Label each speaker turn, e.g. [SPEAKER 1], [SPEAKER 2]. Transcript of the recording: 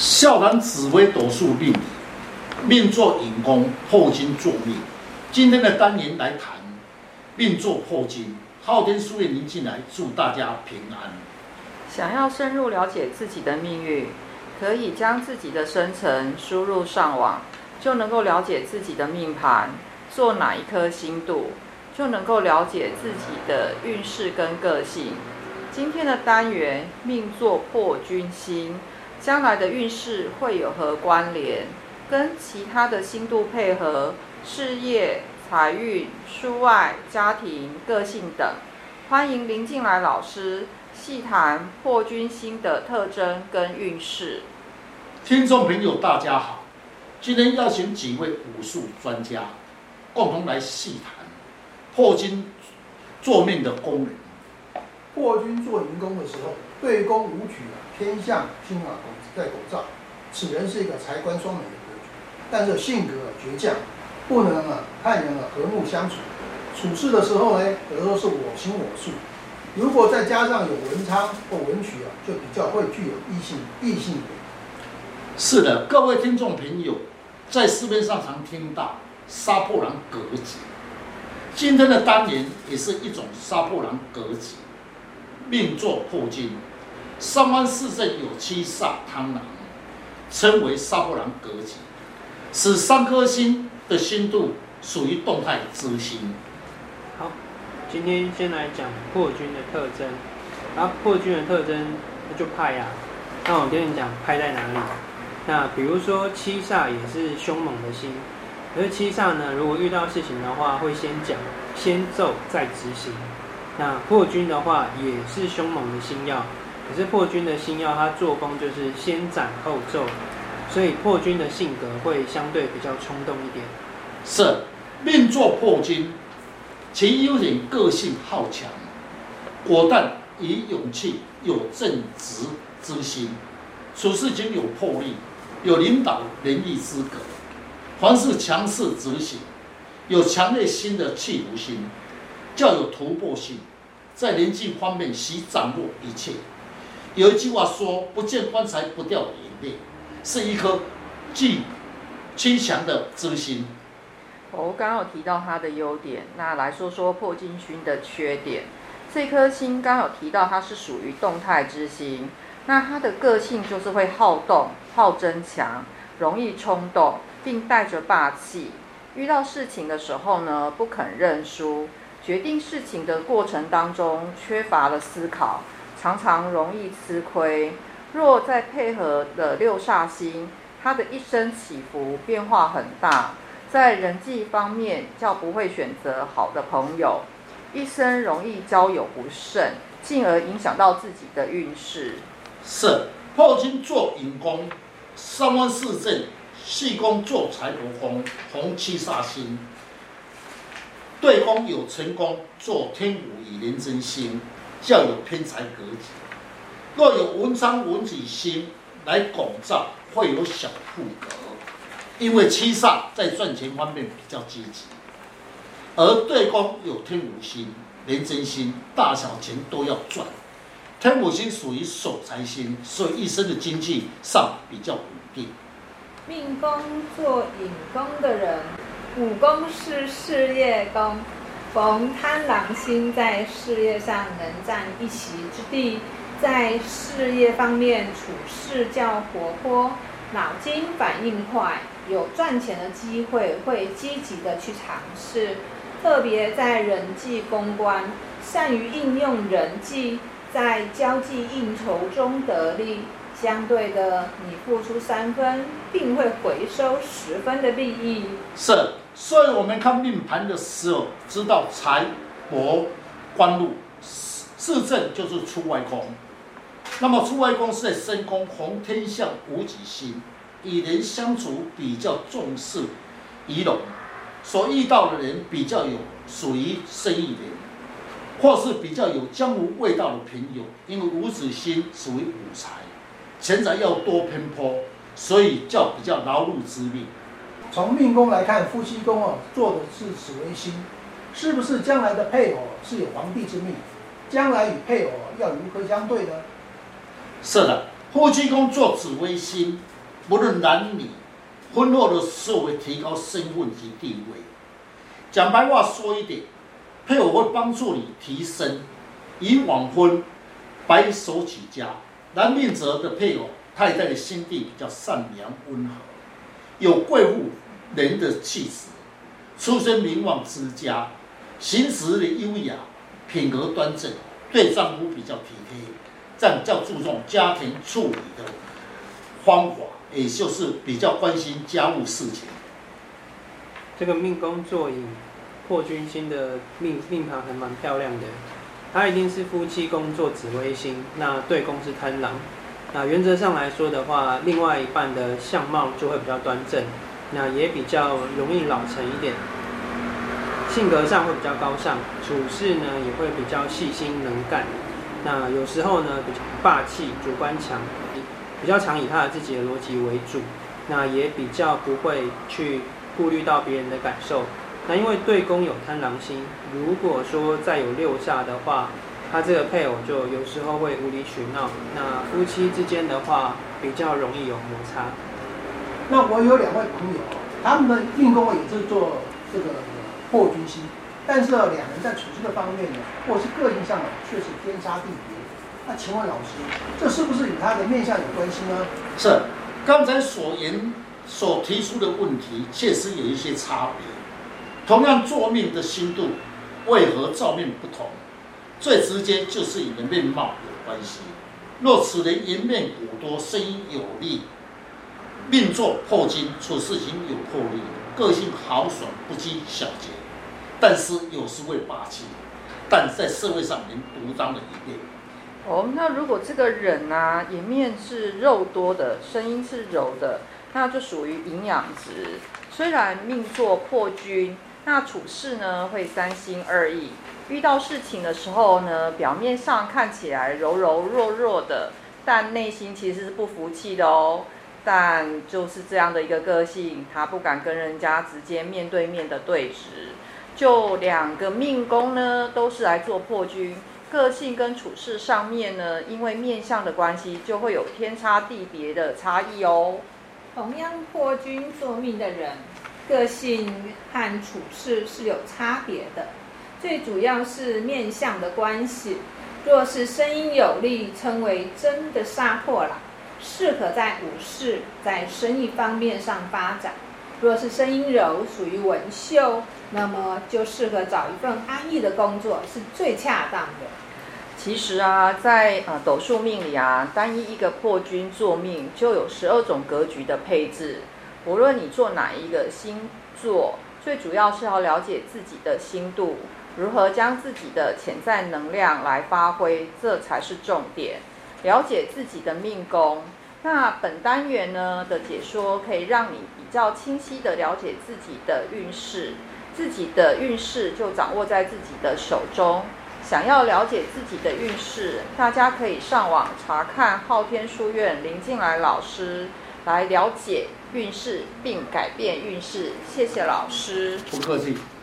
[SPEAKER 1] 笑谈紫微斗数命，命坐寅宫破金作命。今天的单元来谈命坐破金，昊天书院您进来，祝大家平安。
[SPEAKER 2] 想要深入了解自己的命运，可以将自己的生辰输入上网，就能够了解自己的命盘，做哪一颗星度，就能够了解自己的运势跟个性。今天的单元命坐破军星。将来的运势会有何关联？跟其他的星度配合，事业、财运、书外、家庭、个性等。欢迎林进来老师细谈破军星的特征跟运势。
[SPEAKER 1] 听众朋友，大家好，今天邀请几位武术专家，共同来细谈破军坐命的功能。
[SPEAKER 3] 破军坐寅宫的时候，对宫武曲啊，天相星啊，在狗照，此人是一个财官双美的格局，但是性格倔强，不能啊和人啊和睦相处。处事的时候呢，有时候是我行我素。如果再加上有文昌或文曲啊，就比较会具有异性异性缘。
[SPEAKER 1] 是的，各位听众朋友，在市面上常听到杀破狼格局，今天的单元也是一种杀破狼格局。命作破金，三方四正有七煞贪狼，称为杀破狼格局。使三颗星的星度属于动态之星。
[SPEAKER 4] 好，今天先来讲破军的特征。啊，破军的特征那就派呀。那我跟你讲派在哪里？那比如说七煞也是凶猛的星，可是七煞呢，如果遇到事情的话，会先讲，先奏再执行。那破军的话也是凶猛的星耀，可是破军的星曜，它作风就是先斩后奏，所以破军的性格会相对比较冲动一点。
[SPEAKER 1] 是命坐破军，其优点个性好强，果断，以勇气，有正直之心，处事情有魄力，有领导能力资格，凡事强势执行，有强烈心的企图心，较有突破性。在人际方面，习掌握一切。有一句话说：“不见棺材不掉眼泪”，是一颗具坚强的真心。
[SPEAKER 2] 我刚刚有提到它的优点，那来说说破金星的缺点。这颗星刚刚有提到它是属于动态之星，那它的个性就是会好动、好争强，容易冲动，并带着霸气。遇到事情的时候呢，不肯认输。决定事情的过程当中缺乏了思考，常常容易吃亏。若再配合的六煞星，他的一生起伏变化很大，在人际方面较不会选择好的朋友，一生容易交友不慎，进而影响到自己的运势。
[SPEAKER 1] 是破金坐寅宫，三方四正，细宫坐财帛宫，红七煞星。对宫有成功，坐天武与廉贞星，较有偏财格局。若有文昌文曲星来拱照，会有小富格。因为七煞在赚钱方面比较积极，而对宫有天府星、廉贞星，大小钱都要赚。天府星属于守财星，所以一生的经济上比较稳定。
[SPEAKER 5] 命宫做引宫的人。五宫是事业宫，逢贪狼星在事业上能占一席之地，在事业方面处事较活泼，脑筋反应快，有赚钱的机会，会积极的去尝试，特别在人际公关，善于应用人际，在交际应酬中得利。相对的，你付出三分，并会回收十分的利益。
[SPEAKER 1] 是，所以我们看命盘的时候，知道财帛官禄四正就是出外宫。那么出外宫是在申宫，红天相武曲星，与人相处比较重视仪容，所遇到的人比较有属于生意人，或是比较有江湖味道的朋友，因为五子星属于武财。钱财要多偏颇，所以叫比较劳碌之命。
[SPEAKER 3] 从命宫来看，夫妻宫哦，做的是紫微星，是不是将来的配偶是有皇帝之命？将来与配偶要如何相对呢？
[SPEAKER 1] 是的，夫妻宫做紫微星，不论男女，婚后的时候会提高身份及地位。讲白话说一点，配偶会帮助你提升，以晚婚，白手起家。男命者的配偶，太太的心地比较善良温和，有贵妇人的气质，出身名望之家，行事的优雅，品格端正，对丈夫比较体贴。这样较注重家庭处理的方法，也就是比较关心家务事情。
[SPEAKER 4] 这个命宫坐影破军星的命命盘还蛮漂亮的，他一定是夫妻宫坐紫微星，那对宫是贪狼。那原则上来说的话，另外一半的相貌就会比较端正，那也比较容易老成一点，性格上会比较高尚，处事呢也会比较细心能干。那有时候呢，比较霸气、主观强，比较常以他的自己的逻辑为主。那也比较不会去顾虑到别人的感受。那因为对宫有贪狼星，如果说再有六煞的话，他这个配偶就有时候会无理取闹。那夫妻之间的话，比较容易有摩擦。
[SPEAKER 3] 那我有两位朋友，他们的运宫也是做这个破军星。但是呢，两人在处事的方面呢，或是个性上呢，却是天差地别。那请问老师，这是不是与他的面相有关系呢？
[SPEAKER 1] 是，刚才所言所提出的问题，确实有一些差别。同样做命的心度，为何造命不同？最直接就是与面貌有关系。若此人颜面骨多，声音有力，命坐破金，处事情有魄力，个性豪爽，不拘小节。但是有时会霸气，但在社会上能独当的一面。
[SPEAKER 2] 哦，那如果这个人呢、啊，颜面是肉多的，声音是柔的，那就属于营养值。虽然命坐破军，那处事呢会三心二意，遇到事情的时候呢，表面上看起来柔柔弱弱的，但内心其实是不服气的哦。但就是这样的一个个性，他不敢跟人家直接面对面的对峙。就两个命宫呢，都是来做破军，个性跟处事上面呢，因为面相的关系，就会有天差地别的差异哦。
[SPEAKER 5] 同样破军做命的人，个性和处事是有差别的，最主要是面相的关系。若是声音有力，称为真的杀破狼，适合在武士、在生意方面上发展。若是声音柔，属于文秀，那么就适合找一份安逸的工作，是最恰当的。
[SPEAKER 2] 其实啊，在呃斗数命里啊，单一一个破军坐命就有十二种格局的配置。无论你做哪一个星座，最主要是要了解自己的心度，如何将自己的潜在能量来发挥，这才是重点。了解自己的命宫。那本单元呢的解说可以让你比较清晰地了解自己的运势，自己的运势就掌握在自己的手中。想要了解自己的运势，大家可以上网查看昊天书院林进来老师来了解运势并改变运势。谢谢老师，
[SPEAKER 1] 不客气。